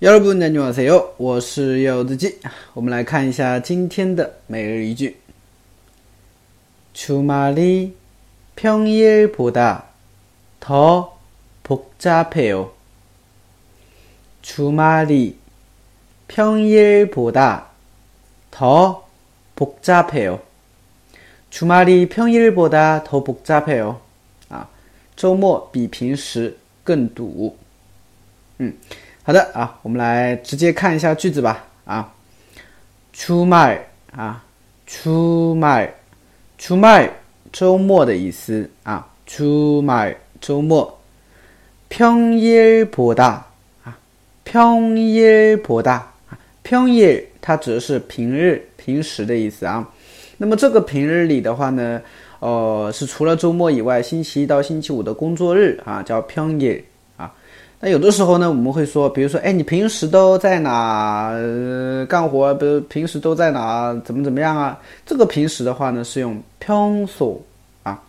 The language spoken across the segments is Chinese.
여러분안녕하세요，我是柚子鸡。我们来看一下今天的每日一句。주말이평일보다더복잡해 요。 주말이평일보다더복잡해 요。 주말이평일보다더복잡해 요。 啊，周末比平时更堵。嗯。 好的啊，我们来直接看一下句子吧。啊，出卖啊，出卖，出卖，周末的意思啊，出卖周末。평일보다啊，평일보다啊，평일它指的是平日、平时的意思啊。那么这个平日里的话呢，呃，是除了周末以外，星期一到星期五的工作日啊，叫평일 那有的时候呢，我们会说，比如说，哎，你平时都在哪干活？比如平时都在哪怎么怎么样啊？这个平时的话呢，是用평소啊，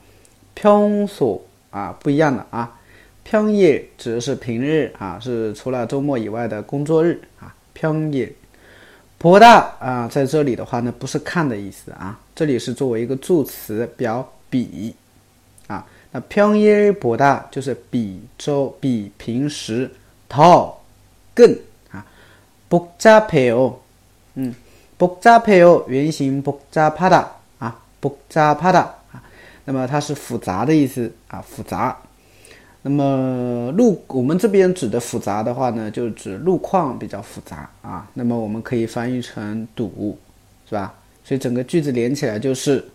평소啊，不一样的啊。평일指的是平日啊，是除了周末以外的工作日啊。평일보다啊，在这里的话呢，不是看的意思啊，这里是作为一个助词表比啊。 那평일보다就是比周比平时더更啊，복잡해 요， 嗯，복잡해 요， 原型복잡하다啊，복잡하다啊，那么它是复杂的意思啊，复杂。那么路我们这边指的复杂的话呢，就指路况比较复杂啊。那么我们可以翻译成堵，是吧？所以整个句子连起来就是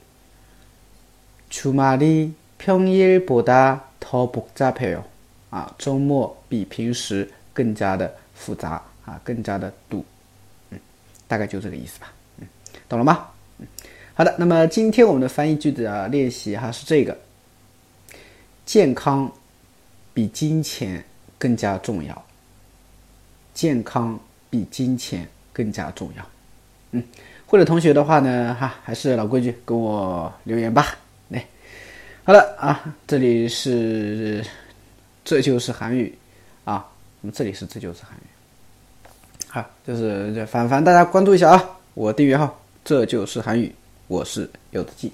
주말이 평일보다더복잡해 요， 啊，周末比平时更加的复杂啊，更加的堵，嗯，大概就这个意思吧，嗯，懂了吗？嗯，好的，那么今天我们的翻译句子啊练习哈是这个，健康比金钱更加重要，健康比金钱更加重要，嗯，会的同学的话呢，哈，还是老规矩，跟我留言吧。 好了啊，这里是这就是韩语啊，我们这里是这就是韩语，好，就是凡凡大家关注一下啊，我订阅号这就是韩语，我是柚子记。